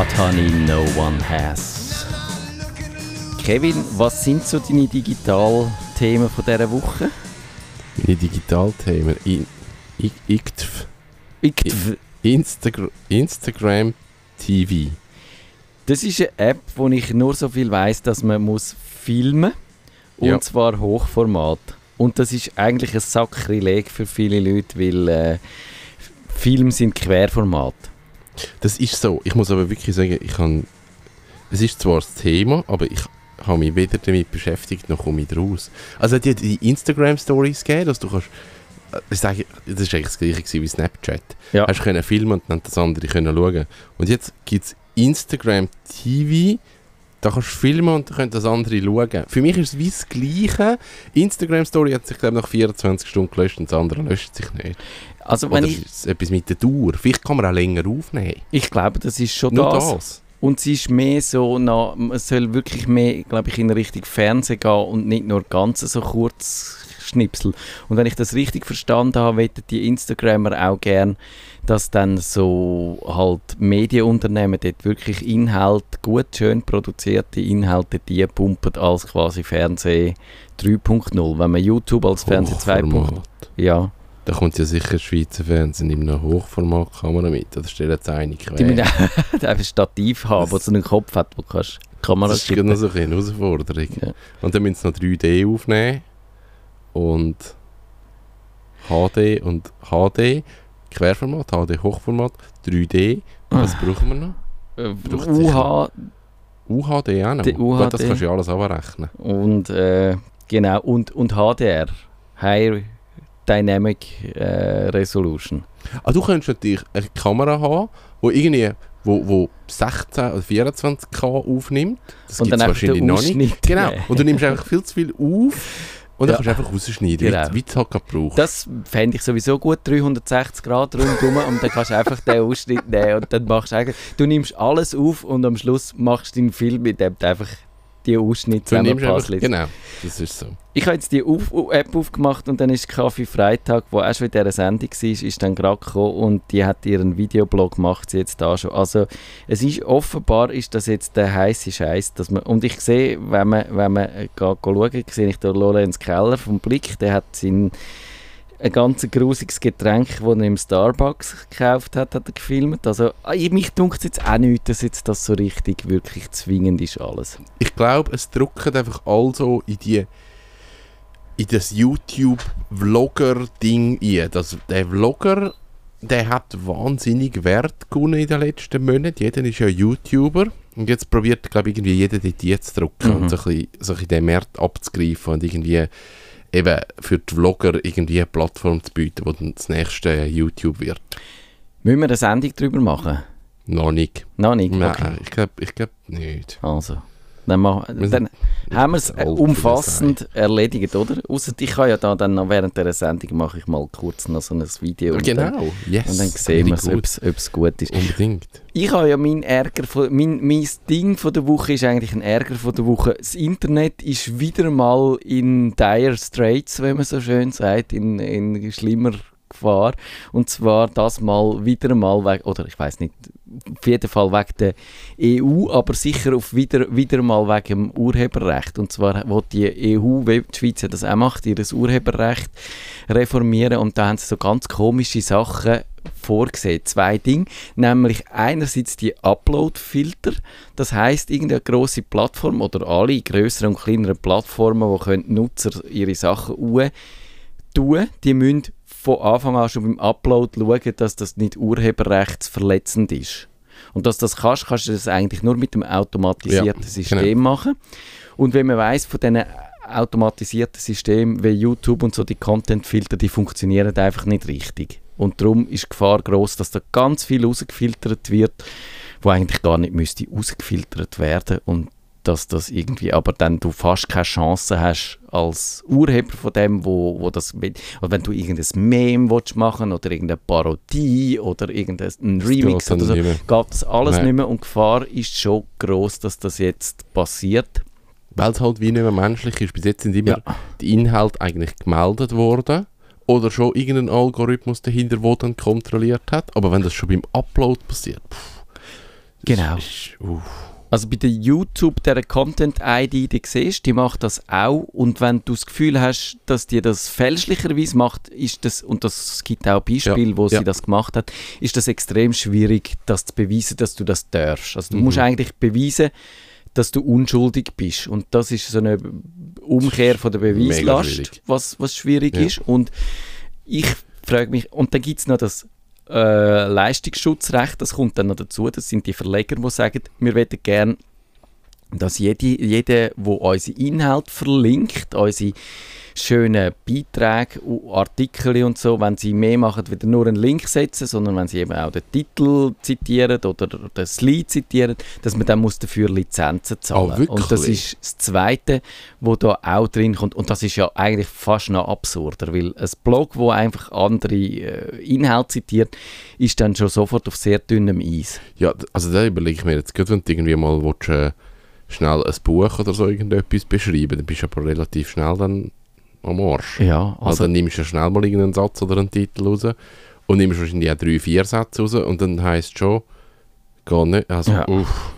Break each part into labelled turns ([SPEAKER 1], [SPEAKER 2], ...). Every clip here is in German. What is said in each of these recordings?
[SPEAKER 1] Hot Honey No One Has. Kevin, was sind so deine Digitalthemen von dieser Woche?
[SPEAKER 2] Meine Digitalthemen? In, I, IKTV.
[SPEAKER 1] IKTV.
[SPEAKER 2] Instagram, Instagram TV.
[SPEAKER 1] Das ist eine App, wo ich nur so viel weiß, dass man muss filmen und
[SPEAKER 2] Ja.
[SPEAKER 1] zwar Hochformat. Und das ist eigentlich ein Sakrileg für viele Leute, weil äh, Filme sind Querformat.
[SPEAKER 2] Das ist so. Ich muss aber wirklich sagen, ich kann. Es ist zwar das Thema, aber ich habe mich weder damit beschäftigt, noch komme ich raus. Also die, die Instagram-Stories gegeben, dass du kannst. äh, das ist eigentlich das gleiche wie Snapchat.
[SPEAKER 1] Ja.
[SPEAKER 2] Hast können filmen und dann das andere können schauen. Und jetzt gibt es Instagram TV, da kannst du filmen und können das andere schauen. Für mich ist es wie das Gleiche. Instagram Story hat sich glaube nach 24 Stunden gelöscht und das andere löscht sich nicht.
[SPEAKER 1] Also wenn
[SPEAKER 2] Oder
[SPEAKER 1] ich,
[SPEAKER 2] ist etwas mit der Dauer? Vielleicht kann man auch länger aufnehmen.
[SPEAKER 1] ich glaube, das ist schon
[SPEAKER 2] Nur
[SPEAKER 1] das.
[SPEAKER 2] das.
[SPEAKER 1] Und es ist mehr so, na, es soll wirklich mehr, glaube ich, in Richtung Fernsehen gehen und nicht nur ganz so kurz Schnipsel. Und wenn ich das richtig verstanden habe, wettet die Instagrammer auch gern, dass dann so halt Medienunternehmen dort wirklich Inhalt, gut, schön produzierte Inhalte, die pumpen als quasi Fernsehen 3.0. Wenn man YouTube als Fernsehen 2.0,
[SPEAKER 2] Hochformat.
[SPEAKER 1] ja,
[SPEAKER 2] Da kommt ja sicher Schweizer Fernsehen in einer Hochformatkamera mit. Oder stellen sie eine
[SPEAKER 1] die
[SPEAKER 2] quer.
[SPEAKER 1] müssen einfach ein Stativ haben, das so einen Kopf hat, wo du kannst Kamera
[SPEAKER 2] Das ist noch so eine Herausforderung.
[SPEAKER 1] Ja.
[SPEAKER 2] Und dann müssen sie noch 3D aufnehmen. Und HD und HD. Querformat, HD Hochformat, 3D. Was brauchen wir noch?
[SPEAKER 1] Äh,
[SPEAKER 2] Braucht
[SPEAKER 1] UH
[SPEAKER 2] UHD auch noch.
[SPEAKER 1] Die
[SPEAKER 2] Gut, das
[SPEAKER 1] UHD.
[SPEAKER 2] kannst du ja alles abrechnen.
[SPEAKER 1] und äh, genau und, und HDR High Dynamic äh, Resolution.
[SPEAKER 2] Ah, du könntest natürlich eine Kamera haben, wo irgendwie wo, wo 16 oder 24K aufnimmt. Das
[SPEAKER 1] und
[SPEAKER 2] gibt
[SPEAKER 1] dann
[SPEAKER 2] es wahrscheinlich noch nicht. Genau. Und du nimmst einfach viel zu viel auf und dann
[SPEAKER 1] Ja.
[SPEAKER 2] kannst du einfach rausschneiden,
[SPEAKER 1] Genau.
[SPEAKER 2] wie, wie du halt brauchst.
[SPEAKER 1] Das fände ich sowieso gut, 360 Grad rundherum und dann kannst du einfach den Ausschnitt nehmen und dann machst du eigentlich, du nimmst alles auf und am Schluss machst du den Film, mit dem einfach die Ausschnitte zusammenpasst.
[SPEAKER 2] genau, das ist so.
[SPEAKER 1] Ich habe jetzt die auf App aufgemacht und dann ist Kaffee Freitag, wo auch schon in dieser Sendung war, ist dann gerade gekommen und die hat ihren Videoblog gemacht, sie jetzt da schon. Also es ist offenbar ist das jetzt der heiße Scheiß, dass man und ich sehe, wenn man wenn man äh, geht, schauen, sehe ich den Lorenz Keller vom Blick, der hat sein ein ganz grusiges Getränk, das er im Starbucks gekauft hat, hat er gefilmt. Also ich- mich dunkt jetzt auch nicht, dass jetzt das so richtig wirklich zwingend ist alles.
[SPEAKER 2] Ich glaube, es drückt einfach also in die in das YouTube-Vlogger-Ding ein. Das, der Vlogger, der hat wahnsinnig Wert gewonnen in den letzten Monaten. Jeder ist ja YouTuber. Und jetzt probiert, glaube ich, irgendwie jeder dort zu drücken
[SPEAKER 1] Mhm.
[SPEAKER 2] und so ein bisschen, so ein bisschen den Markt abzugreifen und irgendwie eben für die Vlogger irgendwie eine Plattform zu bieten, wo dann das nächste YouTube wird.
[SPEAKER 1] Müssen wir eine Sendung darüber machen?
[SPEAKER 2] Noch nicht.
[SPEAKER 1] Noch nicht?
[SPEAKER 2] Nein,
[SPEAKER 1] Okay.
[SPEAKER 2] ich glaube ich glaub nicht.
[SPEAKER 1] Also, dann, machen, dann haben wir es
[SPEAKER 2] das
[SPEAKER 1] umfassend erledigt, oder? Ausser ich kann ja da dann noch während der Sendung mache ich mal kurz noch so ein Video. und Dann,
[SPEAKER 2] Genau, yes.
[SPEAKER 1] und dann sehen wir, ob es gut ist.
[SPEAKER 2] Unbedingt.
[SPEAKER 1] Ich habe ja mein Ärger, von, mein, mein Ding von der Woche ist eigentlich ein Ärger von der Woche. Das Internet ist wieder mal in dire straits, wenn man so schön sagt, in, in schlimmer Gefahr. Und zwar das mal wieder mal wegen, oder ich weiß nicht, auf jeden Fall wegen der EU, aber sicher auf wieder, wieder mal wegen dem Urheberrecht. Und zwar will die EU, die Schweiz das auch macht, ihr Urheberrecht reformieren und da haben sie so ganz komische Sachen vorgesehen. Zwei Dinge, nämlich einerseits die Upload-Filter, das heißt irgendeine große Plattform oder alle größeren und kleineren Plattformen, wo können Nutzer ihre Sachen tun, die müssen von Anfang an schon beim Upload schauen, dass das nicht urheberrechtsverletzend ist. Und dass du das kannst, kannst du das eigentlich nur mit dem automatisierten
[SPEAKER 2] Ja,
[SPEAKER 1] System
[SPEAKER 2] genau.
[SPEAKER 1] machen. Und wenn man weiß von diesen automatisierten Systemen wie YouTube und so, die Content-Filter, die funktionieren einfach nicht richtig. Und darum ist die Gefahr groß, dass da ganz viel rausgefiltert wird, wo eigentlich gar nicht müsste rausgefiltert werden und dass das irgendwie, aber dann du fast keine Chance hast als Urheber von dem, wo, wo das, oder wenn du irgendein Meme willst machen oder irgendeine Parodie oder irgendein Remix oder so, geht das alles
[SPEAKER 2] Nein.
[SPEAKER 1] nicht mehr und die Gefahr ist schon groß, dass das jetzt passiert.
[SPEAKER 2] Weil es halt wie nicht mehr menschlich ist. Bis jetzt sind immer
[SPEAKER 1] Ja.
[SPEAKER 2] die Inhalte eigentlich gemeldet worden. Oder schon irgendein Algorithmus dahinter, der dann kontrolliert hat. Aber wenn das schon beim Upload passiert, pff,
[SPEAKER 1] Genau.
[SPEAKER 2] Ist.
[SPEAKER 1] Also bei der YouTube, der Content-ID, die siehst, die macht das auch. Und wenn du das Gefühl hast, dass die das fälschlicherweise macht, ist das, und das gibt auch Beispiele,
[SPEAKER 2] Ja,
[SPEAKER 1] wo sie
[SPEAKER 2] ja.
[SPEAKER 1] das gemacht hat, ist das extrem schwierig, das zu beweisen, dass du das darfst. Also du
[SPEAKER 2] Mhm.
[SPEAKER 1] musst eigentlich beweisen, dass du unschuldig bist. Und das ist so eine Umkehr von der Beweislast,
[SPEAKER 2] schwierig.
[SPEAKER 1] was, was schwierig
[SPEAKER 2] Ja.
[SPEAKER 1] ist. Und ich frage mich, und dann gibt es noch das äh, Leistungsschutzrecht, das kommt dann noch dazu. Das sind die Verleger, die sagen, wir möchten gerne, dass jede, jeder, der unsere Inhalte verlinkt, unsere schönen Beiträge, Artikel und so, wenn sie mehr machen, wieder nur einen Link setzen, sondern wenn sie eben auch den Titel zitieren oder das Lied zitieren, dass man dann muss dafür Lizenzen zahlen
[SPEAKER 2] Ah, wirklich?
[SPEAKER 1] Und das ist das Zweite, wo da auch drin kommt. Und das ist ja eigentlich fast noch absurder, weil ein Blog, wo einfach andere äh, Inhalte zitiert, ist dann schon sofort auf sehr dünnem Eis.
[SPEAKER 2] Ja, also da überlege ich mir jetzt, gerade wenn du irgendwie mal willst, äh, schnell ein Buch oder so irgendetwas beschreiben, dann bist du aber relativ schnell dann am Arsch.
[SPEAKER 1] Ja,
[SPEAKER 2] Also,
[SPEAKER 1] also
[SPEAKER 2] dann nimmst du schnell mal irgendeinen Satz oder einen Titel raus und nimmst wahrscheinlich auch drei, vier Sätze raus und dann heisst schon, gar nicht, also
[SPEAKER 1] Ja.
[SPEAKER 2] uff.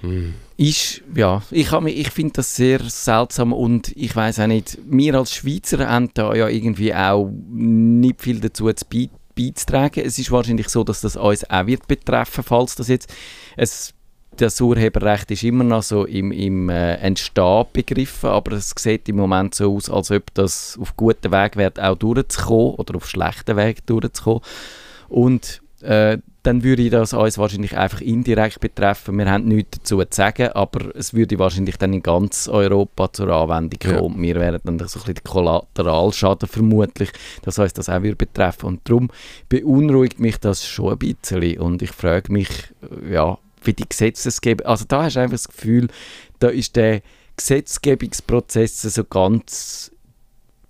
[SPEAKER 2] Hm.
[SPEAKER 1] ist, ja, ich, hab ich finde das sehr seltsam und ich weiß auch nicht, wir als Schweizer haben da ja irgendwie auch nicht viel dazu zu bei- beizutragen. Es ist wahrscheinlich so, dass das uns auch wird betreffen, falls das jetzt, es, das Urheberrecht ist immer noch so im, im äh, Entstehen begriffen, aber es sieht im Moment so aus, als ob das auf guten Weg wird, auch durchzukommen oder auf schlechten Weg durchzukommen. Und äh, dann würde das uns wahrscheinlich einfach indirekt betreffen. Wir haben nichts dazu zu sagen, aber es würde wahrscheinlich dann in ganz Europa zur Anwendung
[SPEAKER 2] Ja.
[SPEAKER 1] kommen. Wir wären dann so ein bisschen Kollateralschaden vermutlich, dass uns das auch würde betreffen. Und darum beunruhigt mich das schon ein bisschen. Und ich frage mich, äh, ja, wie die Gesetzesgeber, also da hast du einfach das Gefühl, da ist der Gesetzgebungsprozess so ganz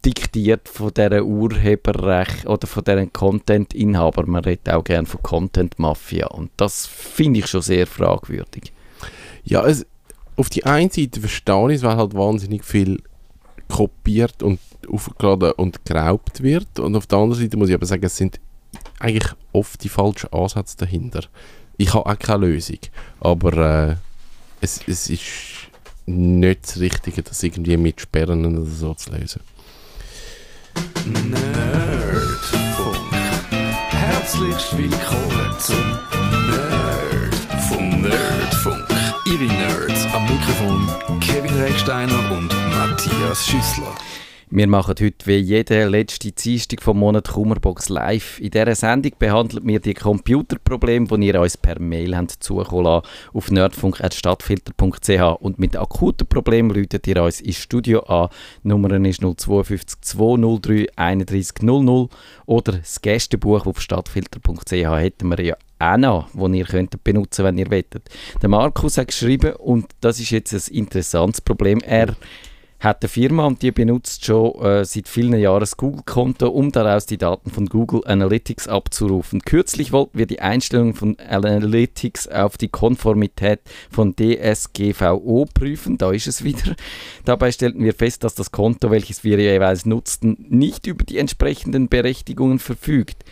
[SPEAKER 1] diktiert von dieser Urheberrecht oder von diesen Content-Inhaber. Man redet auch gerne von Content-Mafia und das finde ich schon sehr fragwürdig.
[SPEAKER 2] Ja, es, auf die einen Seite verstehe ich es, weil halt wahnsinnig viel kopiert und aufgeladen und geraubt wird. Und auf der anderen Seite muss ich aber sagen, es sind eigentlich oft die falschen Ansätze dahinter. Ich habe auch keine Lösung. Aber äh, es, es ist nicht das Richtige, das irgendwie mit Sperren oder so zu lösen.
[SPEAKER 3] Nerdfunk. Herzlich willkommen zum Nerdfunk. Nerdfunk. Ihre Nerds am Mikrofon Kevin Recksteiner und Matthias Schüssler.
[SPEAKER 1] Wir machen heute wie jede letzte Dienstag vom Monat Kummerbox live. In dieser Sendung behandeln wir die Computerprobleme, die ihr uns per Mail habt zukommen lassen, auf nerdfunk.stadtfilter.ch und mit akuten Problemen läutet ihr uns ins Studio an. Die Nummer ist 052 203 31 00 oder das Gästebuch auf stadtfilter.ch hätten wir ja auch noch, das ihr könnt benutzen wenn ihr wettet. Der Markus hat geschrieben und das ist jetzt ein interessantes Problem. Er hat eine Firma und die benutzt schon äh, seit vielen Jahren das Google-Konto, um daraus die Daten von Google Analytics abzurufen. Kürzlich wollten wir die Einstellung von Analytics auf die Konformität von DSGVO prüfen. Da ist es wieder. Dabei stellten wir fest, dass das Konto, welches wir jeweils nutzten, nicht über die entsprechenden Berechtigungen verfügt.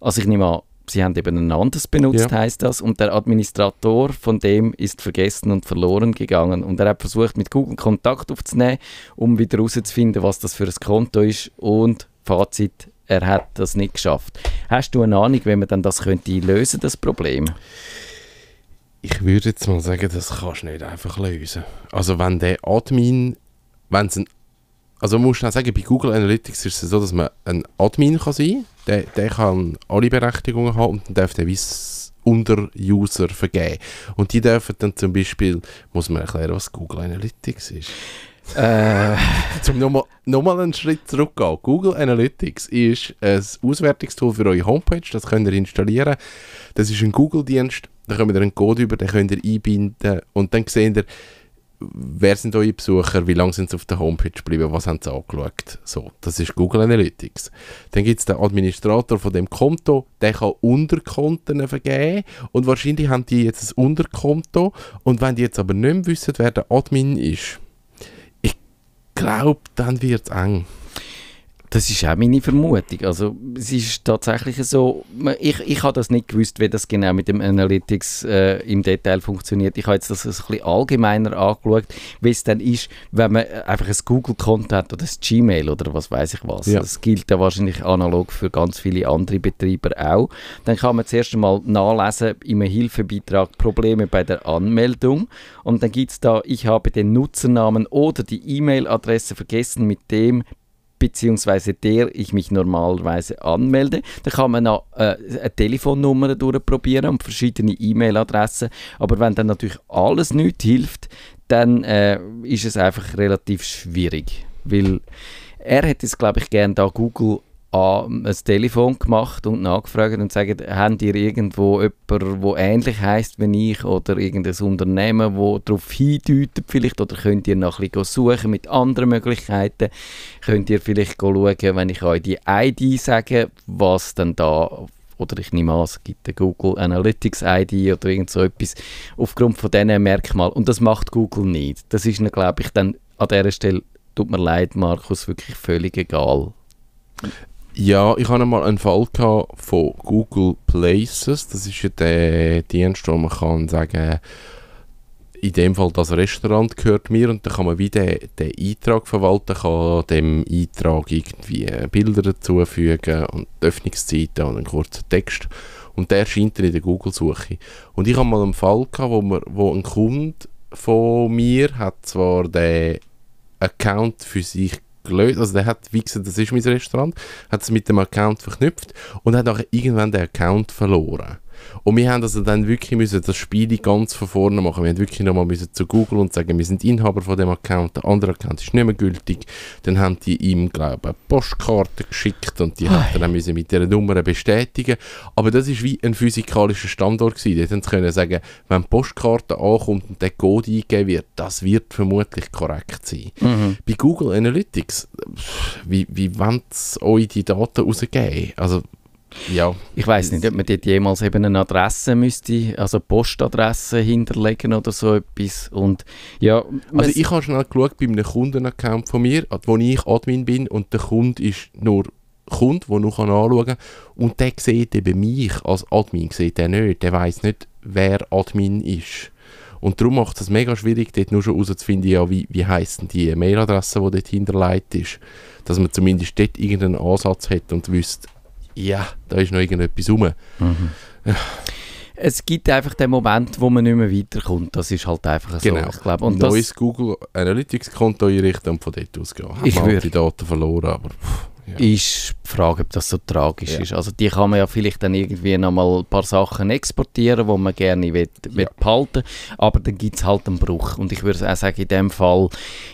[SPEAKER 1] Also ich nehme an, Sie haben eben ein anderes benutzt,
[SPEAKER 2] Ja.
[SPEAKER 1] heißt das, und der Administrator von dem ist vergessen und verloren gegangen. Und er hat versucht, mit Google Kontakt aufzunehmen, um wieder herauszufinden, was das für ein Konto ist. Und Fazit, er hat das nicht geschafft. Hast du eine Ahnung, wie man dann das könnte lösen, das Problem?
[SPEAKER 2] Ich würde jetzt mal sagen, das kannst du nicht einfach lösen. Also wenn der Admin, wenn es ein, also man muss schnell sagen, bei Google Analytics ist es so, dass man ein Admin kann sein, der, der kann alle Berechtigungen haben und dann darf der weiss Unter-User vergeben. Und die dürfen dann zum Beispiel, muss man erklären, was Google Analytics ist.
[SPEAKER 1] Äh,
[SPEAKER 2] Zum nochmal noch mal einen Schritt zurückgehen. Google Analytics ist ein Auswertungstool für eure Homepage. Das könnt ihr installieren. Das ist ein Google-Dienst. Da kommt ihr einen Code über, den könnt ihr einbinden. Und dann seht ihr, wer sind eure Besucher, wie lange sind sie auf der Homepage geblieben, was haben sie angeschaut. So, das ist Google Analytics. Dann gibt es den Administrator von dem Konto, der kann Unterkonten vergeben. Und wahrscheinlich haben die jetzt ein Unterkonto. Und wenn die jetzt aber nicht mehr wissen, wer der Admin ist, glaube, dann wird es eng.
[SPEAKER 1] Das ist auch meine Vermutung. Also es ist tatsächlich so, ich, ich habe das nicht gewusst, wie das genau mit dem Analytics äh, im Detail funktioniert. Ich habe jetzt das ein bisschen allgemeiner angeschaut, wie es dann ist, wenn man einfach ein Google-Konto hat oder ein Gmail oder was weiß ich was.
[SPEAKER 2] Ja.
[SPEAKER 1] Das gilt ja wahrscheinlich analog für ganz viele andere Betreiber auch. Dann kann man zuerst einmal nachlesen im Hilfebeitrag Probleme bei der Anmeldung und dann gibt es da, ich habe den Nutzernamen oder die E-Mail-Adresse vergessen, mit dem beziehungsweise der ich mich normalerweise anmelde. Da kann man noch äh, eine Telefonnummer durchprobieren und verschiedene E-Mail-Adressen. Aber wenn dann natürlich alles nicht hilft, dann äh, ist es einfach relativ schwierig. Weil er hätte es, glaube ich, gerne da Google an ein Telefon gemacht und nachgefragt und gesagt, habt ihr irgendwo jemanden, der ähnlich heißt wie ich oder irgendein Unternehmen, wo darauf hindeutet vielleicht oder könnt ihr noch ein bisschen suchen mit anderen Möglichkeiten, könnt ihr vielleicht schauen, wenn ich euch die ID sage, was dann da oder ich nehme an, es gibt eine Google Analytics ID oder irgend so etwas aufgrund von diesen Merkmalen und das macht Google nicht. Das ist glaube ich, dann an dieser Stelle, tut mir leid, Markus, wirklich völlig egal.
[SPEAKER 2] Ja, ich hatte mal einen Fall gehabt von Google Places. Das ist ja der Dienst, wo man kann sagen, in dem Fall das Restaurant gehört mir und dann kann man wie den, Eintrag verwalten, kann dem Eintrag irgendwie Bilder dazufügen und Öffnungszeiten und einen kurzen Text und der erscheint dann in der Google-Suche. Und ich habe mal einen Fall gehabt, wo, man, wo ein Kunde von mir hat zwar den Account für sich gelöst, also der hat, wie gesagt, das ist mein Restaurant, hat es mit dem Account verknüpft und hat nachher irgendwann den Account verloren. Und wir haben also dann wirklich müssen das Spiel ganz von vorne machen. Wir haben wirklich nochmal müssen zu Google und sagen, wir sind Inhaber von dem Account, der andere Account ist nicht mehr gültig. Dann haben die ihm, glaube ich, eine Postkarte geschickt und die hat er dann müssen mit dieser Nummer bestätigen. Aber das ist wie ein physikalischer Standort gewesen. Dort haben sie können sagen, wenn die Postkarte ankommt und der Code eingegeben wird, das wird vermutlich korrekt sein.
[SPEAKER 1] Mhm.
[SPEAKER 2] Bei Google Analytics, wie, wie wollen sie euch die Daten rausgeben? Also, ja.
[SPEAKER 1] Ich weiß nicht, ob man dort jemals eben eine Adresse müsste, also Postadresse hinterlegen oder so etwas. Und ja,
[SPEAKER 2] Also ich habe schnell geschaut bei einem Kundenaccount von mir, wo ich Admin bin und der Kunde ist nur Kunde, der noch anschauen kann und der sieht eben mich als Admin, sieht er nicht, der weiß nicht, wer Admin ist. Und darum macht es mega schwierig, dort nur schon herauszufinden, ja, wie, wie heisst denn die Mailadresse, die dort hinterlegt ist. Dass man zumindest dort irgendeinen Ansatz hat und wüsste, ja, da ist noch irgendetwas rum.
[SPEAKER 1] es gibt einfach den Moment, wo man nicht mehr weiterkommt. Das ist halt einfach so,
[SPEAKER 2] Genau.
[SPEAKER 1] ich glaube. Und
[SPEAKER 2] neues Google Analytics Konto einrichten und von dort ausgehen.
[SPEAKER 1] Ich
[SPEAKER 2] Ich habe
[SPEAKER 1] würd-
[SPEAKER 2] die Daten verloren, aber pff, ja.
[SPEAKER 1] ist die Frage, ob das so tragisch
[SPEAKER 2] Ja.
[SPEAKER 1] ist. Also die kann man ja vielleicht dann irgendwie nochmal ein paar Sachen exportieren, wo man gerne will, will
[SPEAKER 2] Ja.
[SPEAKER 1] behalten aber dann gibt es halt einen Bruch. Und ich würde auch sagen, in dem Fall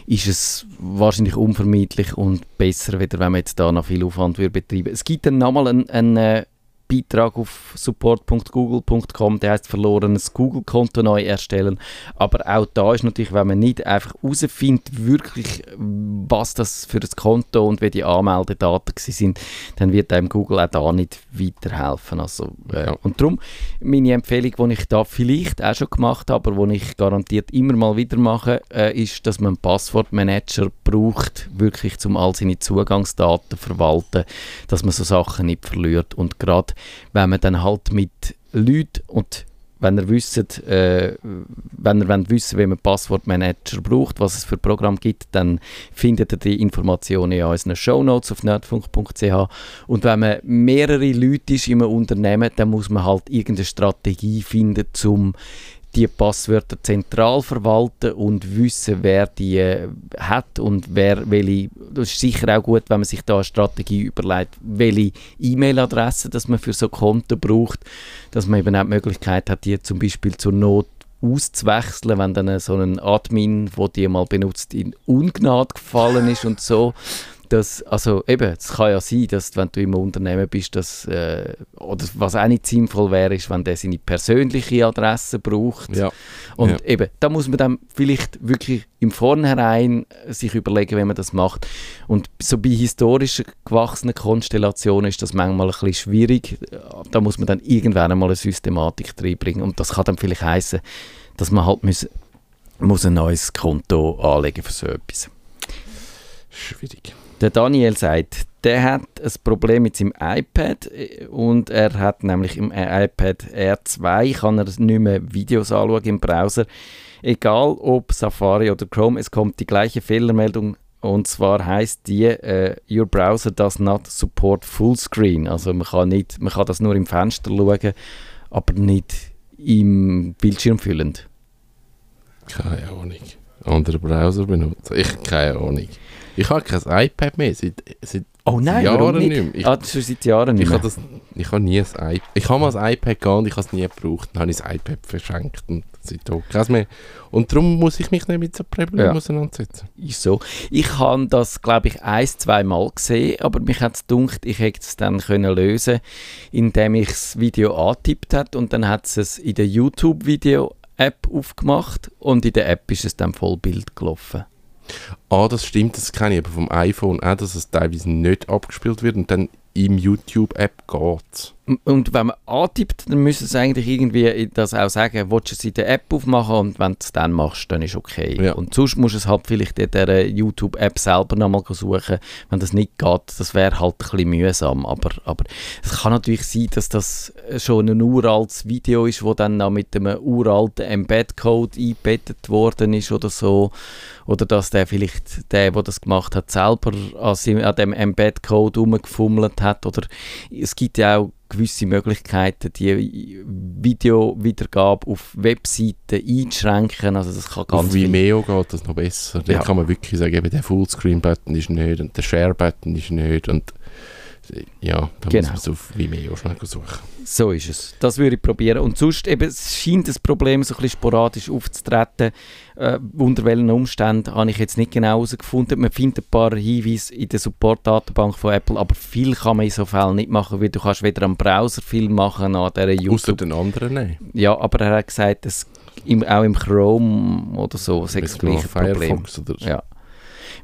[SPEAKER 1] ist es wahrscheinlich unvermeidlich und besser, wieder, wenn man jetzt da noch viel Aufwand würde betreiben Es gibt dann nochmal einen, einen äh, Beitrag auf support.google.com, der heißt verlorenes Google-Konto neu erstellen. Aber auch da ist natürlich, wenn man nicht einfach herausfindet, wirklich, was das für ein Konto und wie die Anmeldedaten sind, dann wird einem Google auch da nicht weiterhelfen. Also, äh,
[SPEAKER 2] Ja.
[SPEAKER 1] Und darum meine Empfehlung, die ich da vielleicht auch schon gemacht habe, aber die ich garantiert immer mal wieder mache, äh, ist, dass man einen Passwortmanager braucht, wirklich zum all seine Zugangsdaten verwalten, dass man so Sachen nicht verliert. Und gerade wenn man dann halt mit Leuten und wenn ihr wisst, äh, wenn ihr wollt wissen, wie man Passwortmanager braucht, was es für Programm gibt, dann findet ihr die Informationen in unseren Shownotes auf nerdfunk.ch. Und wenn man mehrere Leute ist in einem Unternehmen, dann muss man halt irgendeine Strategie finden, um die Passwörter zentral verwalten und wissen, wer die äh, hat und wer welche. Das ist sicher auch gut, wenn man sich da eine Strategie überlegt, welche E-Mail-Adresse man für so Konten braucht, dass man eben auch die Möglichkeit hat, die zum Beispiel zur Not auszuwechseln, wenn dann so ein Admin, der die mal benutzt, in Ungnade gefallen ist und so. Das, also eben, es kann ja sein, dass wenn du im Unternehmen bist, dass, äh, oder was auch nicht sinnvoll wäre, ist, wenn der seine persönliche Adresse braucht.
[SPEAKER 2] Ja.
[SPEAKER 1] Und
[SPEAKER 2] Ja.
[SPEAKER 1] eben, da muss man dann vielleicht wirklich im Vornherein sich überlegen, wie man das macht. Und so bei historisch gewachsenen Konstellationen ist das manchmal ein bisschen schwierig. Da muss man dann irgendwann einmal eine Systematik reinbringen. Und das kann dann vielleicht heißen, dass man halt muss, muss ein neues Konto anlegen für so etwas.
[SPEAKER 2] Schwierig.
[SPEAKER 1] Der Daniel sagt, der hat ein Problem mit seinem iPad äh, und er hat nämlich im äh, iPad R2 kann er nicht mehr Videos anschauen im Browser. Egal ob Safari oder Chrome, es kommt die gleiche Fehlermeldung und zwar heißt die äh, Your browser does not support Fullscreen. Also man kann nicht, man kann das nur im Fenster schauen, aber nicht im Bildschirm füllend.
[SPEAKER 2] Keine Ahnung. Andere Browser benutzen. Ich keine Ahnung. Ich habe kein iPad mehr seit, seit
[SPEAKER 1] Oh nein,
[SPEAKER 2] Jahren
[SPEAKER 1] warum nicht?
[SPEAKER 2] nicht mehr. Ich-
[SPEAKER 1] ah, das ist seit Jahren nicht
[SPEAKER 2] ich
[SPEAKER 1] mehr.
[SPEAKER 2] habe das, ich habe nie ein iPad. Ich habe mal ein iPad gehabt und ich habe es nie gebraucht. Dann habe ich das iPad verschenkt und seitdem keins mehr. Und darum muss ich mich nicht mit so Problemen
[SPEAKER 1] Ja.
[SPEAKER 2] auseinandersetzen.
[SPEAKER 1] Ist so. Ich habe das, glaube ich, ein, zwei Mal gesehen, aber mich hat es gedacht, ich hätte es dann können lösen indem ich das Video angetippt habe und dann hat es es in der YouTube-Video-App aufgemacht und in der App ist es dann Vollbild gelaufen.
[SPEAKER 2] Ah, das stimmt, das kenne ich aber vom iPhone auch, dass es teilweise nicht abgespielt wird und dann im YouTube-App geht.
[SPEAKER 1] Und wenn man antippt, dann müsste es eigentlich irgendwie das auch sagen, willst du es in der App aufmachen? Und wenn du es dann machst, dann ist okay.
[SPEAKER 2] Ja.
[SPEAKER 1] Und sonst musst du es halt vielleicht in der YouTube-App selber nochmal suchen, wenn das nicht geht, das wäre halt ein bisschen mühsam, aber, aber es kann natürlich sein, dass das schon ein uraltes Video ist, wo dann noch mit einem uralten Embed-Code eingebettet worden ist oder so, oder dass der vielleicht, der, der das gemacht hat, selber an dem Embed-Code rumgefummelt hat, oder es gibt ja auch gewisse Möglichkeiten, die Videowiedergabe auf Webseiten einzuschränken. Also das kann ganz
[SPEAKER 2] Auf
[SPEAKER 1] viel.
[SPEAKER 2] Vimeo geht das noch besser. Da
[SPEAKER 1] Ja.
[SPEAKER 2] kann man wirklich sagen, eben der Fullscreen-Button ist nicht und der Share-Button ist nicht und ja, da
[SPEAKER 1] Genau.
[SPEAKER 2] muss man es auf Vimeo schnell suchen.
[SPEAKER 1] So ist es. Das würde ich probieren. Und sonst eben, es scheint das Problem so ein bisschen sporadisch aufzutreten. Äh, unter welchen Umständen habe ich jetzt nicht genau herausgefunden. Man findet ein paar Hinweise in der Support-Datenbank von Apple, aber viel kann man in so Fällen nicht machen, weil du kannst weder am Browser viel machen, an dieser
[SPEAKER 2] Außer
[SPEAKER 1] YouTube.
[SPEAKER 2] den anderen nein.
[SPEAKER 1] Ja, aber er hat gesagt, dass im, auch im Chrome oder so sei das gleiche Problem.
[SPEAKER 2] Firefox oder
[SPEAKER 1] Ja.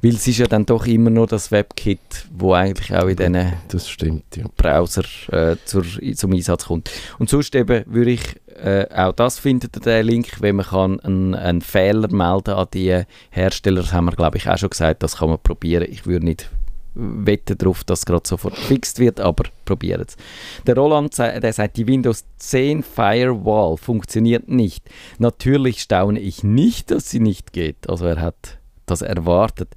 [SPEAKER 1] Weil es ist ja dann doch immer noch das WebKit, wo eigentlich auch in diesen
[SPEAKER 2] Das stimmt, ja.
[SPEAKER 1] Browser äh, zur, zum Einsatz kommt. Und sonst eben würde ich, äh, auch das findet ihr den Link, wenn man kann einen, einen Fehler melden an die Hersteller, das haben wir glaube ich auch schon gesagt, das kann man probieren. Ich würde nicht wetten darauf, dass es gerade sofort gefixt wird, aber probiert es. Der Roland der sagt, die Windows 10 Firewall funktioniert nicht. Natürlich staune ich nicht, dass sie nicht geht. Also er hat das erwartet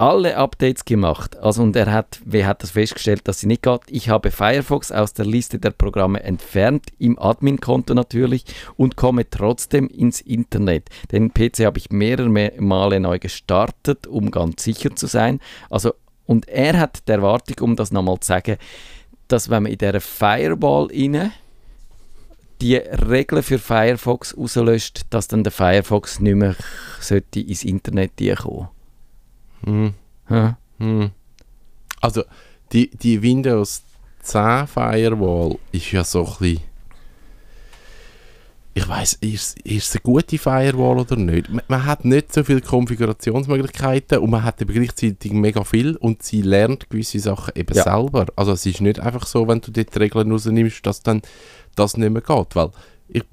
[SPEAKER 1] alle Updates gemacht. Also und er hat, wer hat das festgestellt, dass sie nicht geht? Ich habe Firefox aus der Liste der Programme entfernt, im Admin-Konto natürlich, und komme trotzdem ins Internet. Den PC habe ich mehrere Me- Male neu gestartet, um ganz sicher zu sein. Also und er hat die Erwartung, um das nochmal zu sagen, dass wenn man in dieser Firewall inne die Regeln für Firefox rauslöscht, dass dann der Firefox nicht mehr sollte ins Internet kommen.
[SPEAKER 2] Hm.
[SPEAKER 1] Ja.
[SPEAKER 2] Hm. Also, die, die Windows 10 Firewall ist ja so ein bisschen. Ich weiß, ist, ist es eine gute Firewall oder nicht? Man, man hat nicht so viele Konfigurationsmöglichkeiten und man hat eben gleichzeitig mega viel und sie lernt gewisse Sachen eben
[SPEAKER 1] Ja.
[SPEAKER 2] selber. Also es ist nicht einfach so, wenn du dort die Regeln rausnimmst, dass dann das nicht mehr geht. Weil ich,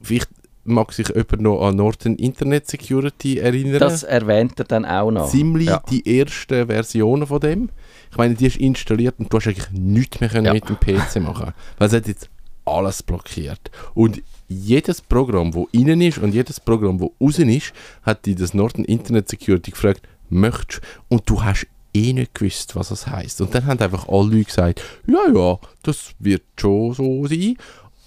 [SPEAKER 2] vielleicht mag sich jemand noch an Norton Internet Security erinnern
[SPEAKER 1] Das erwähnt er dann auch noch.
[SPEAKER 2] ziemlich
[SPEAKER 1] Ja.
[SPEAKER 2] die ersten Versionen von dem. Ich meine, die ist installiert und du hast eigentlich nichts mehr können
[SPEAKER 1] Ja.
[SPEAKER 2] mit dem PC machen. Weil es hat jetzt alles blockiert. Und jedes Programm, wo innen ist und jedes Programm, wo außen ist, hat die das Norton Internet Security gefragt, möchtest du? Und du hast eh nicht gewusst, was das heißt. Und dann haben einfach alle gesagt, ja, ja, das wird schon so sein.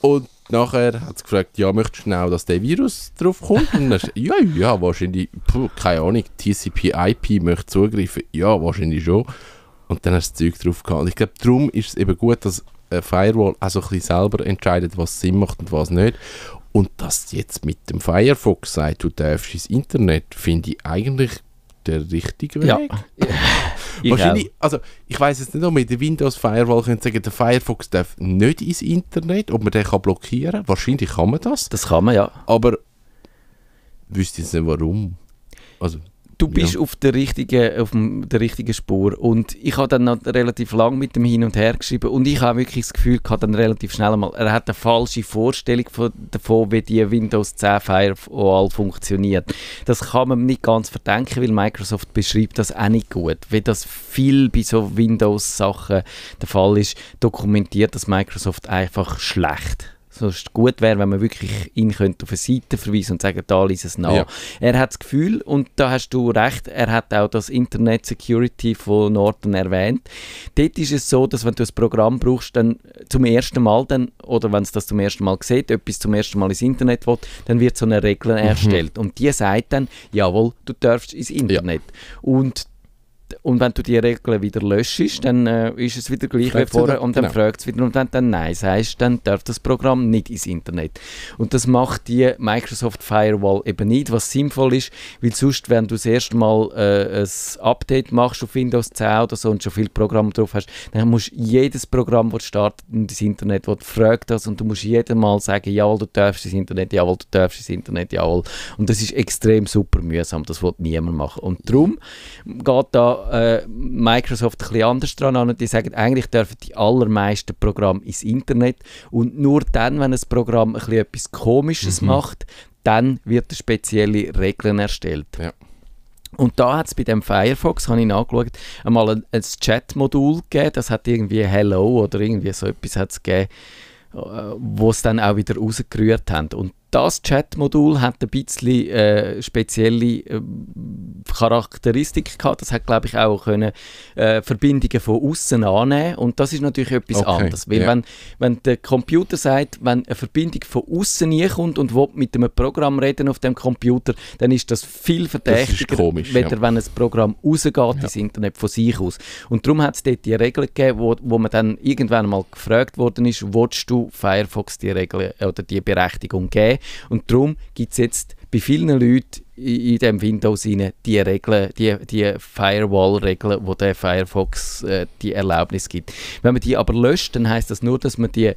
[SPEAKER 2] Und nachher hat es gefragt, ja, möchtest du auch, dass der Virus drauf kommt? Und dann ja, ja, wahrscheinlich, puh, keine Ahnung, TCP/IP möchte zugreifen. Ja, wahrscheinlich schon. Und dann hast du das Zeug drauf gehabt. Und ich glaube, darum ist es eben gut, dass Firewall auch so ein bisschen selber entscheidet, was Sinn macht und was nicht. Und dass jetzt mit dem Firefox sagt, du darfst ins Internet, finde ich eigentlich der richtige Weg.
[SPEAKER 1] Ja. Ich
[SPEAKER 2] Wahrscheinlich, also ich weiß jetzt nicht, ob man in der Windows Firewall könnte sagen, der Firefox darf nicht ins Internet, ob man den kann blockieren. Wahrscheinlich kann man das,
[SPEAKER 1] Das kann man ja.
[SPEAKER 2] aber wüsste jetzt nicht warum. Also
[SPEAKER 1] du bist auf, der richtigen, auf dem, der richtigen Spur. Und ich habe dann noch relativ lang mit dem Hin und Her geschrieben und ich habe wirklich das Gefühl gehabt, dann relativ schnell mal, er hat eine falsche Vorstellung von, davon, wie die Windows 10 Firewall funktioniert. Das kann man nicht ganz verdenken, weil Microsoft beschreibt das auch nicht gut. Wie das viel bei so Windows-Sachen der Fall ist, dokumentiert das Microsoft einfach schlecht sonst gut wäre, wenn man wirklich ihn könnte auf eine Seite verweisen und sagen, da lies es nach. Ja. Er hat das Gefühl, und da hast du recht, er hat auch das Internet Security von Norton erwähnt. Dort ist es so, dass wenn du ein Programm brauchst, dann zum ersten Mal, dann, oder wenn es das zum ersten Mal sieht, etwas zum ersten Mal ins Internet will, dann wird so eine Regel mhm. erstellt. Und die sagt dann, jawohl, du darfst ins Internet. Ja. Und und wenn du die Regeln wieder löschst, dann äh, ist es wieder gleich fragt wie vorher und dann genau. fragt es wieder und wenn du dann Nein sagst, dann darf das Programm nicht ins Internet. Und das macht die Microsoft Firewall eben nicht, was sinnvoll ist, weil sonst, wenn du das erste Mal äh, ein Update machst auf Windows 10 oder so und schon viele Programme drauf hast, dann musst du jedes Programm, das startet in das Internet, das fragt das und du musst jedes Mal sagen, jawohl, du darfst ins Internet, jawohl, du darfst ins Internet, jawohl. Und das ist extrem super mühsam, das will niemand machen. Und darum geht da äh, Microsoft ein bisschen anders dran an und die sagen, eigentlich dürfen die allermeisten Programme ins Internet und nur dann, wenn ein Programm ein bisschen etwas Komisches mhm. macht, dann wird spezielle Regeln erstellt. Ja. Und da hat es bei dem Firefox, habe ich nachgeschaut, einmal ein, ein Chat-Modul gegeben, das hat irgendwie Hello oder irgendwie so etwas hat's gegeben, äh, wo es dann auch wieder rausgerührt haben. Und das Chat-Modul hat ein bisschen äh, spezielle äh, Charakteristik gehabt. Das hat, glaube ich, auch können, äh, Verbindungen von außen annehmen und das ist natürlich etwas okay, anderes. Weil yeah. wenn, wenn der Computer sagt, wenn eine Verbindung von außen kommt und will mit einem Programm reden auf dem Computer, dann ist das viel verdächtiger,
[SPEAKER 2] komisch,
[SPEAKER 1] weder ja. wenn ein Programm rausgeht ja. ins Internet von sich aus. Und darum hat es dort die Regeln gegeben, wo, wo man dann irgendwann mal gefragt worden ist, willst du Firefox die Regeln oder die Berechtigung geben? Und darum gibt es jetzt bei vielen Leuten in, dem Windows rein die Regeln, die, die Firewall-Regeln, wo der Firefox äh, die Erlaubnis gibt. Wenn man die aber löscht, dann heißt das nur, dass man die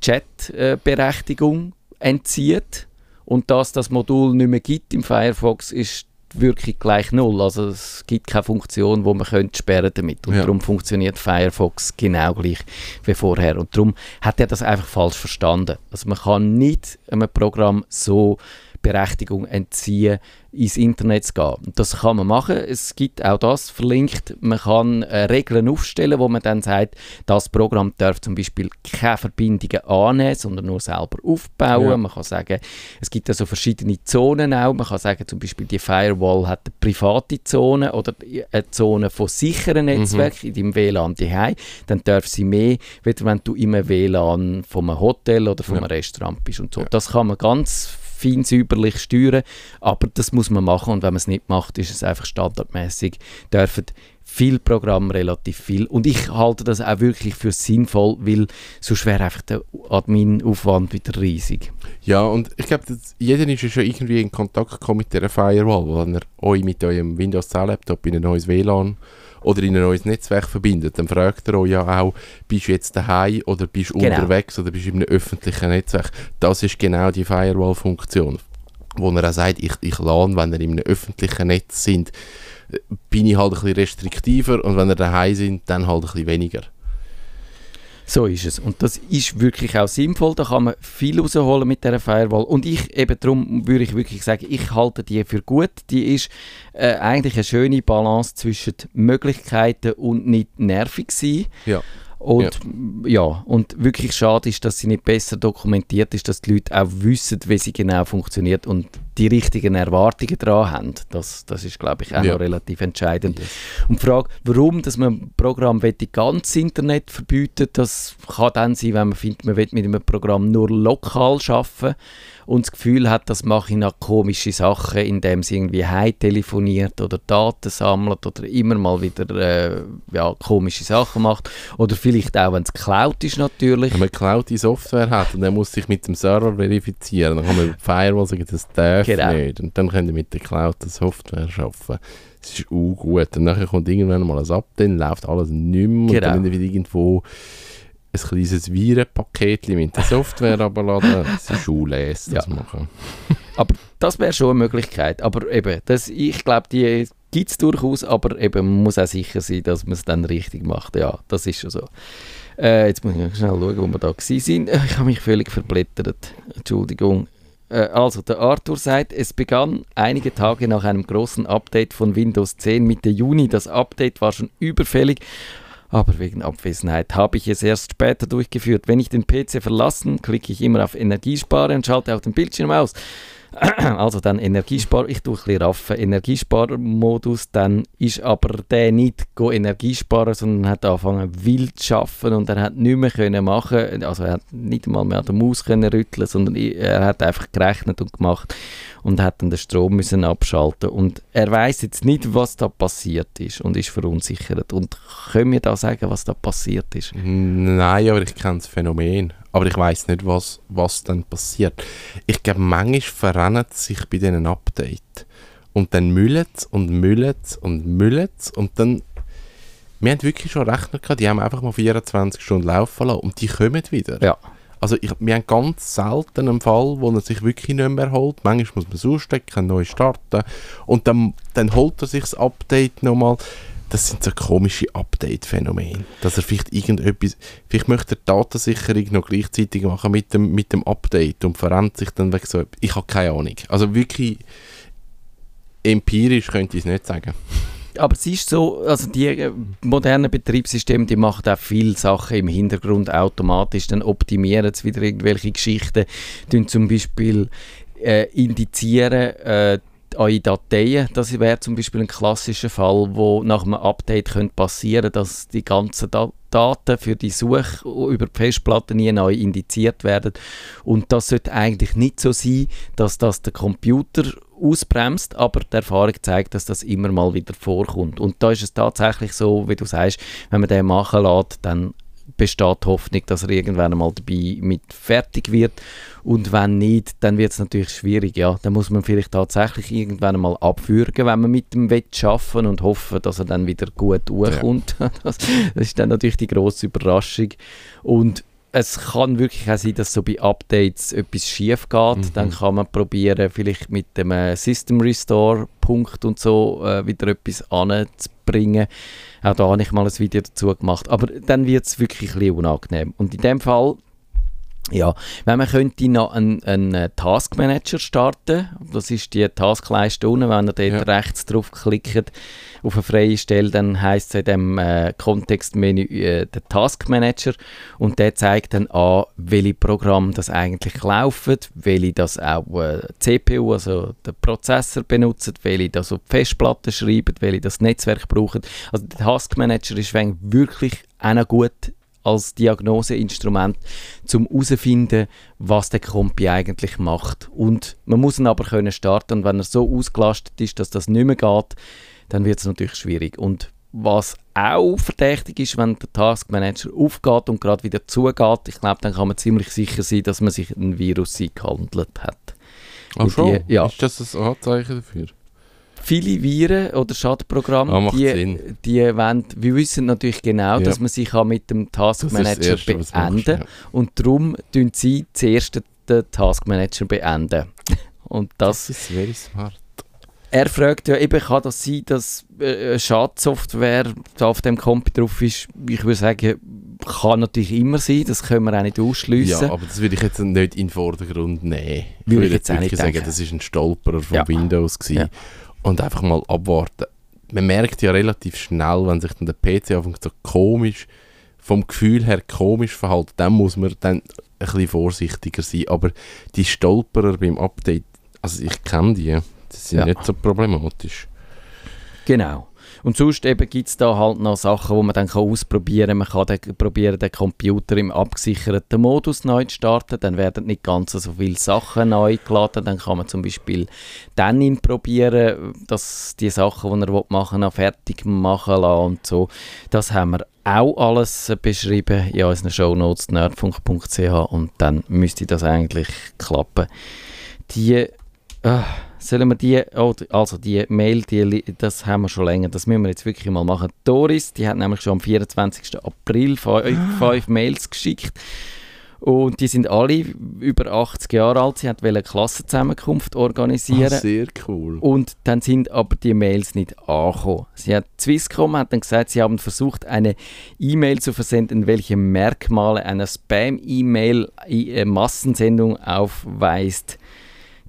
[SPEAKER 1] Chat-Berechtigung äh, entzieht und dass das Modul nicht mehr gibt im Firefox, ist wirklich gleich null. Also es gibt keine Funktion, wo man könnte sperren damit. Und ja. darum funktioniert Firefox genau gleich wie vorher. Und darum hat er das einfach falsch verstanden. Also man kann nicht einem Programm so Berechtigung entziehen, ins Internet zu gehen. Das kann man machen. Es gibt auch das verlinkt. Man kann äh, Regeln aufstellen, wo man dann sagt, das Programm darf zum Beispiel keine Verbindungen annehmen, sondern nur selber aufbauen. Ja. Man kann sagen, es gibt also verschiedene Zonen auch. Man kann sagen, zum Beispiel die Firewall hat eine private Zone oder eine Zone von sicheren Netzwerken mhm. in deinem WLAN daheim. Dann darf sie mehr, wenn du im WLAN von einem Hotel oder von einem ja. Restaurant bist und so. Ja. Das kann man ganz fein säuberlich steuern, aber das muss man machen und wenn man es nicht macht, ist es einfach standardmäßig, dürfen viel Programm relativ viel und ich halte das auch wirklich für sinnvoll, weil sonst wäre einfach der Admin-Aufwand wieder riesig.
[SPEAKER 2] Ja und ich glaube, jeder ist ja schon irgendwie in Kontakt gekommen mit der Firewall, wenn ihr euch mit eurem Windows 10 Laptop in ein neues WLAN oder in ein neues Netzwerk verbindet, dann fragt er euch ja auch, bist du jetzt daheim oder bist du genau. unterwegs oder bist du in einem öffentlichen Netzwerk. Das ist genau die Firewall-Funktion, wo er auch sagt, ich, ich lade, wenn ihr in einem öffentlichen Netz sind, bin ich halt ein bisschen restriktiver und wenn ihr daheim sind, dann halt ein bisschen weniger.
[SPEAKER 1] So ist es. Und das ist wirklich auch sinnvoll. Da kann man viel rausholen mit dieser Firewall. Und ich, eben darum würde ich wirklich sagen, ich halte die für gut. Die ist äh, eigentlich eine schöne Balance zwischen Möglichkeiten und nicht nervig sein.
[SPEAKER 2] Ja.
[SPEAKER 1] Und ja. ja. und wirklich schade ist, dass sie nicht besser dokumentiert ist, dass die Leute auch wissen, wie sie genau funktioniert und die richtigen Erwartungen daran haben. Das, das ist, glaube ich, auch ja. noch relativ entscheidend. Yes. Und die Frage, warum dass man ein Programm ganz Internet verbieten das kann dann sein, wenn man findet, man will mit einem Programm nur lokal arbeiten und das Gefühl hat, das mache ich noch komische Sachen, indem sie irgendwie heim telefoniert oder Daten sammelt oder immer mal wieder äh, ja, komische Sachen macht. Oder vielleicht auch, wenn es Cloud ist natürlich.
[SPEAKER 2] Wenn man Cloud die Software hat und dann muss sich mit dem Server verifizieren, dann kann man Firewall sagen, das darf genau. nicht. Und dann können wir mit der Cloud die Software schaffen. Das ist auch gut. Und dann kommt irgendwann mal ein Update, dann läuft alles nicht mehr genau. und dann wieder irgendwo ein kleines Virenpaket mit der Software abladen, das ist unlässig, das ja. machen.
[SPEAKER 1] Aber das wäre schon eine Möglichkeit. Aber eben, das, ich glaube, die gibt es durchaus, aber eben, man muss auch sicher sein, dass man es dann richtig macht. Ja, das ist schon so. Äh, jetzt muss ich schnell schauen, wo wir da sind. Äh, Ich habe mich völlig verblättert. Entschuldigung. Äh, also, der Arthur sagt, es begann einige Tage nach einem großen Update von Windows 10 Mitte Juni. Das Update war schon überfällig, aber wegen Abwesenheit habe ich es erst später durchgeführt. Wenn ich den PC verlassen, klicke ich immer auf Energiespare und schalte auch den Bildschirm aus. Also dann Energiespar, ich tue ein bisschen raffen, Energiesparmodus, dann ist aber der nicht go Energiesparen, sondern hat angefangen wild zu arbeiten und er hat nichts mehr können machen, also er hat nicht mal mehr an der Maus können rütteln, sondern er hat einfach gerechnet und gemacht und hat dann den Strom müssen abschalten und er weiß jetzt nicht, was da passiert ist und ist verunsichert und können wir da sagen, was da passiert ist?
[SPEAKER 2] Nein, aber ich kenne das Phänomen. Aber ich weiß nicht, was, was dann passiert. Ich glaube, manchmal verrennen sie sich bei diesen Update. Und dann müllen und müllen und müllen. Und dann... Wir haben wirklich schon Rechner gehabt, die haben einfach mal 24 Stunden laufen lassen. Und die kommen wieder.
[SPEAKER 1] Ja.
[SPEAKER 2] Also ich, wir haben ganz selten einen Fall, wo er sich wirklich nicht mehr holt. Manchmal muss man es ausstecken, neu starten. Und dann, dann holt er sich das Update nochmal das sind so komische Update-Phänomene. Dass er vielleicht irgendetwas, vielleicht möchte er Datensicherung noch gleichzeitig machen mit dem, mit dem Update und verrennt sich dann weg so. Ich habe keine Ahnung. Also wirklich empirisch könnte ich es nicht sagen.
[SPEAKER 1] Aber es ist so, also die äh, modernen Betriebssysteme, die machen auch viele Sachen im Hintergrund automatisch, dann optimieren sie wieder irgendwelche Geschichten, tun zum Beispiel äh, indizieren äh, eure Dateien. Das wäre zum Beispiel ein klassischer Fall, wo nach einem Update könnte passieren, dass die ganzen da Daten für die Suche über die Festplatte nie neu indiziert werden. Und das sollte eigentlich nicht so sein, dass das der Computer ausbremst, aber die Erfahrung zeigt, dass das immer mal wieder vorkommt. Und da ist es tatsächlich so, wie du sagst, wenn man den machen lässt, dann besteht Hoffnung, dass er irgendwann einmal dabei mit fertig wird. Und wenn nicht, dann wird es natürlich schwierig. Ja, dann muss man vielleicht tatsächlich irgendwann einmal abwürgen, wenn man mit dem Wett schaffen und hoffen, dass er dann wieder gut durchkommt. Ja. Das, das ist dann natürlich die große Überraschung. Und es kann wirklich auch sein, dass so bei Updates etwas schief geht. Mhm. Dann kann man probieren, vielleicht mit dem äh, System Restore Punkt und so äh, wieder etwas anzubringen. Auch da habe ich mal ein Video dazu gemacht. Aber dann wird es wirklich ein bisschen unangenehm. Und in dem Fall ja, wenn man könnte noch einen, einen Taskmanager starten, das ist die Taskleiste unten, wenn ihr dort ja. rechts drauf klickt auf eine freie Stelle, dann heißt es in dem äh, Kontextmenü äh, der Taskmanager und der zeigt dann an, welche Programme das eigentlich laufen, welche das auch äh, CPU, also der Prozessor benutzt, welche das auf die Festplatte schreiben, welche das Netzwerk brauchen. Also der Taskmanager ist wirklich auch noch gut als Diagnoseinstrument, um herauszufinden, was der Kompi eigentlich macht. Und man muss ihn aber können starten und wenn er so ausgelastet ist, dass das nicht mehr geht, dann wird es natürlich schwierig. Und was auch verdächtig ist, wenn der Taskmanager aufgeht und gerade wieder zugeht, ich glaube, dann kann man ziemlich sicher sein, dass man sich ein Virus eingehandelt hat.
[SPEAKER 2] Ach schon? Die, ja. Ist das ein Anzeichen dafür?
[SPEAKER 1] Viele Viren oder Schadprogramme,
[SPEAKER 2] ah,
[SPEAKER 1] die, die wollen, wir wissen natürlich genau, ja. dass man sich auch mit dem Taskmanager beenden machst, ja. und darum tun sie zuerst den Taskmanager beenden. Und das,
[SPEAKER 2] das ist very smart.
[SPEAKER 1] Er fragt ja eben, kann das sein, dass äh, Schadsoftware da auf dem Computer drauf ist? Ich würde sagen, kann natürlich immer sein, das können wir auch nicht ausschliessen.
[SPEAKER 2] Ja, aber das würde ich jetzt nicht in den Vordergrund nehmen. Ich würde, jetzt, jetzt wirklich sagen, denken. das ist ein Stolperer von ja. Windows gewesen. Ja und einfach mal abwarten. Man merkt ja relativ schnell, wenn sich dann der PC anfängt so komisch, vom Gefühl her komisch verhält, dann muss man dann ein bisschen vorsichtiger sein. Aber die Stolperer beim Update, also ich kenne die, die sind ja. nicht so problematisch.
[SPEAKER 1] Genau. Und sonst gibt es da halt noch Sachen, die man dann kann ausprobieren kann. Man kann den, probieren, den Computer im abgesicherten Modus neu zu starten. Dann werden nicht ganz so viele Sachen neu geladen. Dann kann man zum Beispiel dann probieren, dass die Sachen, die er machen will, fertig machen lassen und so. Das haben wir auch alles beschrieben in unseren Shownotes nerdfunk.ch und dann müsste das eigentlich klappen. Die... Uh, Sollen wir die, oh, also die Mail, die, das haben wir schon länger, das müssen wir jetzt wirklich mal machen. Doris, die hat nämlich schon am 24. April fünf, ah. fünf Mails geschickt Und die sind alle über 80 Jahre alt. Sie wollten eine Klassenzusammenkunft organisieren.
[SPEAKER 2] Ah, sehr cool.
[SPEAKER 1] Und dann sind aber die Mails nicht angekommen. Sie hat, Swisscom hat dann gesagt, sie haben versucht, eine E-Mail zu versenden, welche Merkmale einer Spam-E-Mail-Massensendung aufweist.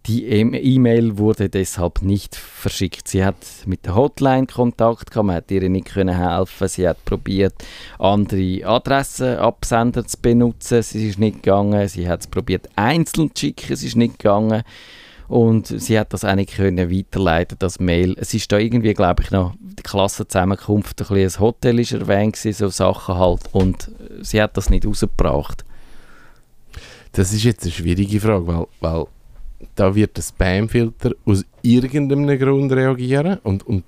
[SPEAKER 1] Die E- E-Mail wurde deshalb nicht verschickt. Sie hat mit der Hotline Kontakt gehabt, man hat ihr nicht können helfen. Sie hat probiert, andere Adressenabsender zu benutzen. Es ist nicht gegangen. Sie hat es probiert, einzeln zu schicken. Es ist nicht gegangen. Und sie hat das auch nicht können weiterleiten, das Mail. Es ist da irgendwie, glaube ich, noch die Klassenzusammenkunft, ein, ein Hotel ist erwähnt gewesen, so Sachen halt. Und sie hat das nicht rausgebracht.
[SPEAKER 2] Das ist jetzt eine schwierige Frage, weil, weil da wird der Spamfilter aus irgendeinem Grund reagieren und, und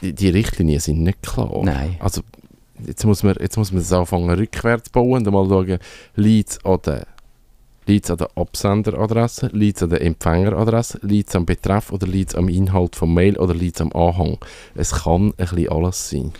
[SPEAKER 2] die, die Richtlinien sind nicht klar.
[SPEAKER 1] Nein.
[SPEAKER 2] Also jetzt muss man, jetzt muss man das anfangen rückwärts bauen und mal schauen, liegt es an der Liegt es an der Absenderadresse, liegt es an der Empfängeradresse, liegt es am Betreff oder liegt es am Inhalt vom Mail oder liegt es am Anhang? Es kann ein bisschen alles sein.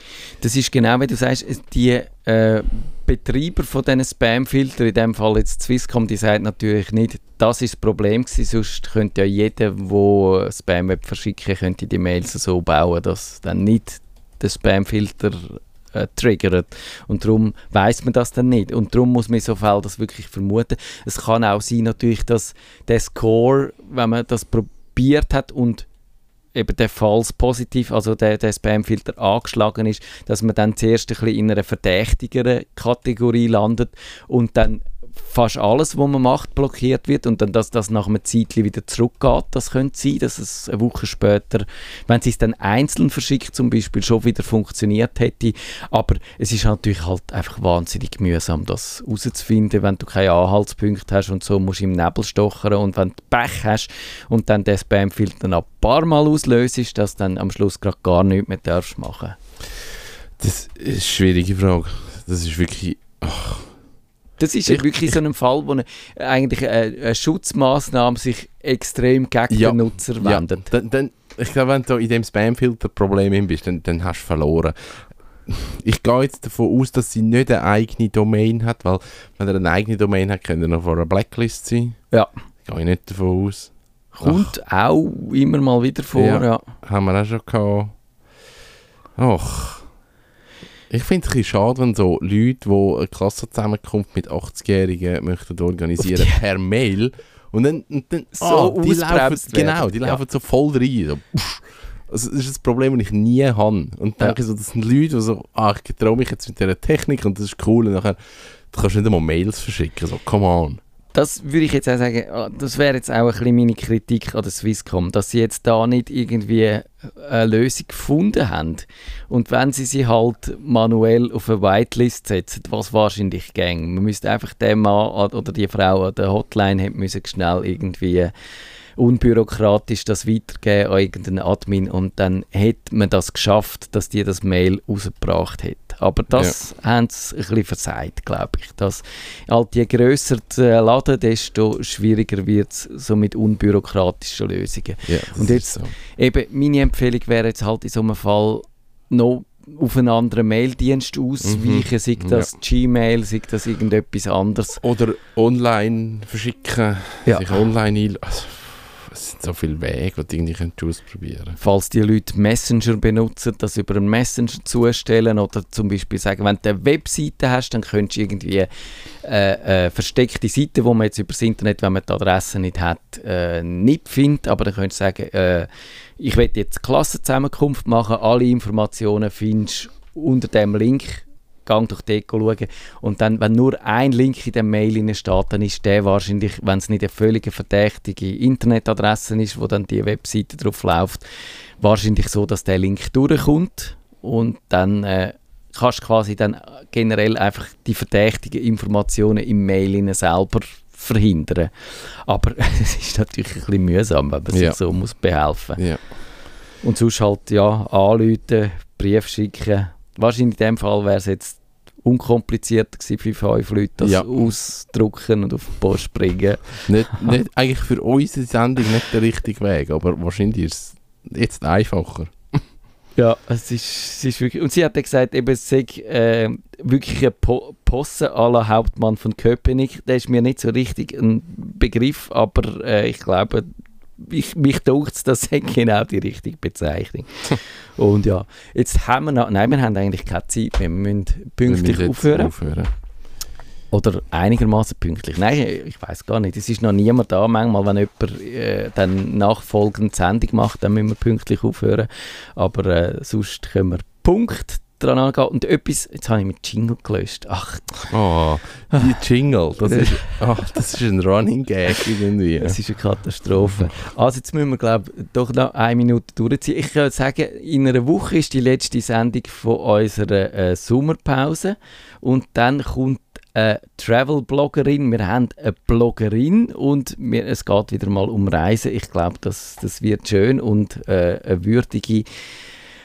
[SPEAKER 1] Das ist genau wie du sagst, die äh, Betreiber von diesen Spamfiltern, in dem Fall jetzt Swisscom, die sagt natürlich nicht, das ist das Problem gewesen, sonst könnte ja jeder, der Spam verschicken könnte die Mails so bauen, dass dann nicht der Spamfilter äh, triggert. Und darum weiß man das dann nicht. Und darum muss man so Fällen das wirklich vermuten. Es kann auch sein natürlich, dass der Score, wenn man das probiert hat und eben der False Positiv, also der, der Spamfilter angeschlagen ist, dass man dann zuerst ein bisschen in einer verdächtigeren Kategorie landet und dann fast alles, was man macht, blockiert wird und dann, dass das nach einem Zeitchen wieder zurückgeht. Das könnte sein, dass es eine Woche später, wenn sie es dann einzeln verschickt zum Beispiel, schon wieder funktioniert hätte. Aber es ist natürlich halt einfach wahnsinnig mühsam, das herauszufinden, wenn du keine Anhaltspunkte hast und so musst du im Nebel stochern und wenn du Pech hast und dann den Spamfilter noch ein paar Mal auslöst, dass dann am Schluss gerade gar nichts mehr darfst machen.
[SPEAKER 2] Das ist eine schwierige Frage. Das ist wirklich...
[SPEAKER 1] Das ist
[SPEAKER 2] Ich-
[SPEAKER 1] wirklich so ein Fall, wo eine, eigentlich eine, eine Schutzmaßnahme sich extrem gegen
[SPEAKER 2] Ja,
[SPEAKER 1] den Nutzer
[SPEAKER 2] Ja,
[SPEAKER 1] wendet.
[SPEAKER 2] dann, dann, ich glaube, wenn du in dem Spamfilter-Problem bist, dann, dann hast du verloren. Ich gehe jetzt davon aus, dass sie nicht eine eigene Domain hat, weil wenn er eine eigene Domain hat, könnte er noch vor einer Blacklist sein.
[SPEAKER 1] Ja.
[SPEAKER 2] Gehe ich nicht davon aus.
[SPEAKER 1] Kommt auch immer mal wieder vor,
[SPEAKER 2] Ja.
[SPEAKER 1] ja.
[SPEAKER 2] Haben wir auch schon gehabt. Ach. Ich finde es ein bisschen schade, wenn so Leute, die eine Klassenzusammenkunft mit 80-Jährigen möchten organisieren, per Mail und dann, und dann
[SPEAKER 1] So
[SPEAKER 2] ah, die laufen. Genau, die
[SPEAKER 1] Ja.
[SPEAKER 2] laufen so voll rein. So, also, das ist ein Problem, das ich nie habe. Und
[SPEAKER 1] Ja.
[SPEAKER 2] denke so, das sind Leute, die so, ah, ich traue mich jetzt mit dieser Technik und das ist cool. Und nachher, du kannst nicht einmal Mails verschicken. So, come on.
[SPEAKER 1] Das würde ich jetzt auch sagen, ah, das wäre jetzt auch ein bisschen meine Kritik an der Swisscom, dass sie jetzt da nicht irgendwie eine Lösung gefunden haben. Und wenn sie sie halt manuell auf eine Whitelist setzen, was wahrscheinlich ging, man müsste einfach dem Mann an- oder die Frau an der Hotline hätte müssen schnell irgendwie unbürokratisch das weitergeben an irgendeinen Admin und dann hätte man das geschafft, dass die das Mail rausgebracht hat. Aber das haben sie ein bisschen versagt, glaube ich. Dass halt je grösser der Laden, desto schwieriger wird es so mit unbürokratischen Lösungen.
[SPEAKER 2] Ja,
[SPEAKER 1] Und jetzt-
[SPEAKER 2] so.
[SPEAKER 1] Eben, meine Empfehlung wäre jetzt halt in so einem Fall noch auf einen anderen Maildienst ausweichen, sei
[SPEAKER 2] Mhm.
[SPEAKER 1] das Gmail, sei das irgendetwas anderes.
[SPEAKER 2] Oder online verschicken,
[SPEAKER 1] Ja.
[SPEAKER 2] sich online ein... Es sind so viele Wege, die du irgendwie ausprobieren.
[SPEAKER 1] Falls die Leute Messenger benutzen, das über einen Messenger zustellen oder zum Beispiel sagen, wenn du eine Webseite hast, dann könntest du irgendwie äh, äh, versteckte Seite, wo man jetzt über das Internet, wenn man die Adresse nicht hat, äh, nicht findet, aber dann könntest du sagen, äh, ich will jetzt Klassenzusammenkunft machen, alle Informationen findest unter dem Link, gang durch die Ecke schauen und dann, wenn nur ein Link in der Mail steht, dann ist der wahrscheinlich, wenn es nicht eine völlig verdächtige Internetadresse ist, wo dann die Webseite drauf läuft, wahrscheinlich so, dass der Link durchkommt und dann äh, kannst du quasi dann generell einfach die verdächtigen Informationen im Mail selber verhindern. Aber es ist natürlich ein bisschen mühsam, wenn man sich
[SPEAKER 2] Ja.
[SPEAKER 1] so muss behelfen
[SPEAKER 2] Ja.
[SPEAKER 1] und sonst halt, ja, anrufen, Brief schicken. Wahrscheinlich in dem Fall wäre es jetzt unkomplizierter für fünf Leute, das
[SPEAKER 2] Ja.
[SPEAKER 1] ausdrucken und auf die Post bringen.
[SPEAKER 2] Nicht, nicht, eigentlich für unsere Sendung nicht der richtige Weg, aber wahrscheinlich ist es jetzt einfacher.
[SPEAKER 1] Ja, es ist, es ist wirklich... Und sie hat dann gesagt, eben, es sei äh, wirklich eine po Posse la Hauptmann von Köpenick. Der ist mir nicht so richtig ein Begriff, aber äh, ich glaube, ich, mich denkt das ist genau die richtige Bezeichnung. Und ja, jetzt haben wir noch, nein, wir haben eigentlich keine Zeit mehr, wir müssen pünktlich
[SPEAKER 2] Wir müssen
[SPEAKER 1] aufhören.
[SPEAKER 2] aufhören.
[SPEAKER 1] Oder einigermaßen pünktlich. Nein, ich weiß gar nicht. Es ist noch niemand da. Manchmal, wenn jemand äh, dann nachfolgend Sendung macht, dann müssen wir pünktlich aufhören. Aber äh, sonst können wir Punkt dran angehen. Und etwas, jetzt habe ich mit Jingle gelöscht. Ach,
[SPEAKER 2] Oh, die Jingle, das ist, oh, das ist ein Running Gag irgendwie.
[SPEAKER 1] es ist eine Katastrophe. Also jetzt müssen wir, glaube ich, doch noch eine Minute durchziehen. Ich kann sagen, in einer Woche ist die letzte Sendung von unserer äh, Sommerpause. Und dann kommt eine Travel-Bloggerin. Wir haben eine Bloggerin und wir, es geht wieder mal um Reisen. Ich glaube, das, das wird schön und äh, eine würdige,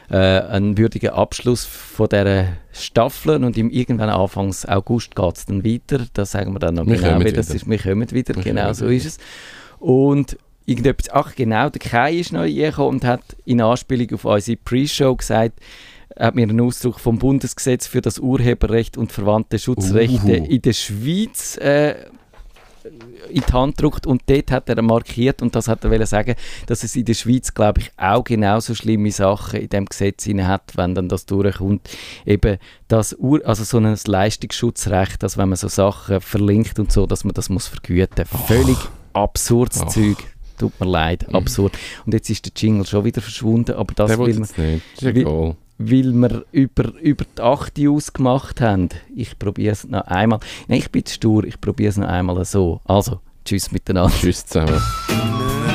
[SPEAKER 1] äh, ein würdiger Abschluss von dieser Staffel. Und im irgendwann Anfangs August geht es dann weiter. Das sagen wir dann noch
[SPEAKER 2] Wir
[SPEAKER 1] genau,
[SPEAKER 2] kommen
[SPEAKER 1] wie das
[SPEAKER 2] wieder.
[SPEAKER 1] ist. Wir kommen wieder,
[SPEAKER 2] Wir
[SPEAKER 1] genau
[SPEAKER 2] kommen
[SPEAKER 1] so
[SPEAKER 2] wieder.
[SPEAKER 1] ist es. Und irgendetwas, ach genau, der Kai ist neu gekommen und hat in Anspielung auf unsere Pre-Show gesagt, hat mir einen Ausdruck vom Bundesgesetz für das Urheberrecht und verwandte Schutzrechte
[SPEAKER 2] Uhu.
[SPEAKER 1] in der Schweiz äh, in die Hand gedruckt und dort hat er markiert und das hat er wollen sagen, dass es in der Schweiz, glaube ich, auch genauso schlimme Sachen in dem Gesetz hat, wenn dann das durchkommt. Eben das Ur also so ein Leistungsschutzrecht, dass wenn man so Sachen verlinkt und so, dass man das muss vergüten. Völlig absurdes
[SPEAKER 2] Ach.
[SPEAKER 1] Zeug. Tut mir leid,
[SPEAKER 2] Mhm.
[SPEAKER 1] absurd. Und jetzt ist der Jingle schon wieder verschwunden, aber das
[SPEAKER 2] Der will
[SPEAKER 1] man
[SPEAKER 2] nicht. Ist egal.
[SPEAKER 1] Weil wir über, über die 8 ausgemacht haben. Ich probiere es noch einmal. Nein, ich bin zu stur, ich probiere es noch einmal so. Also, tschüss miteinander.
[SPEAKER 2] Tschüss zusammen.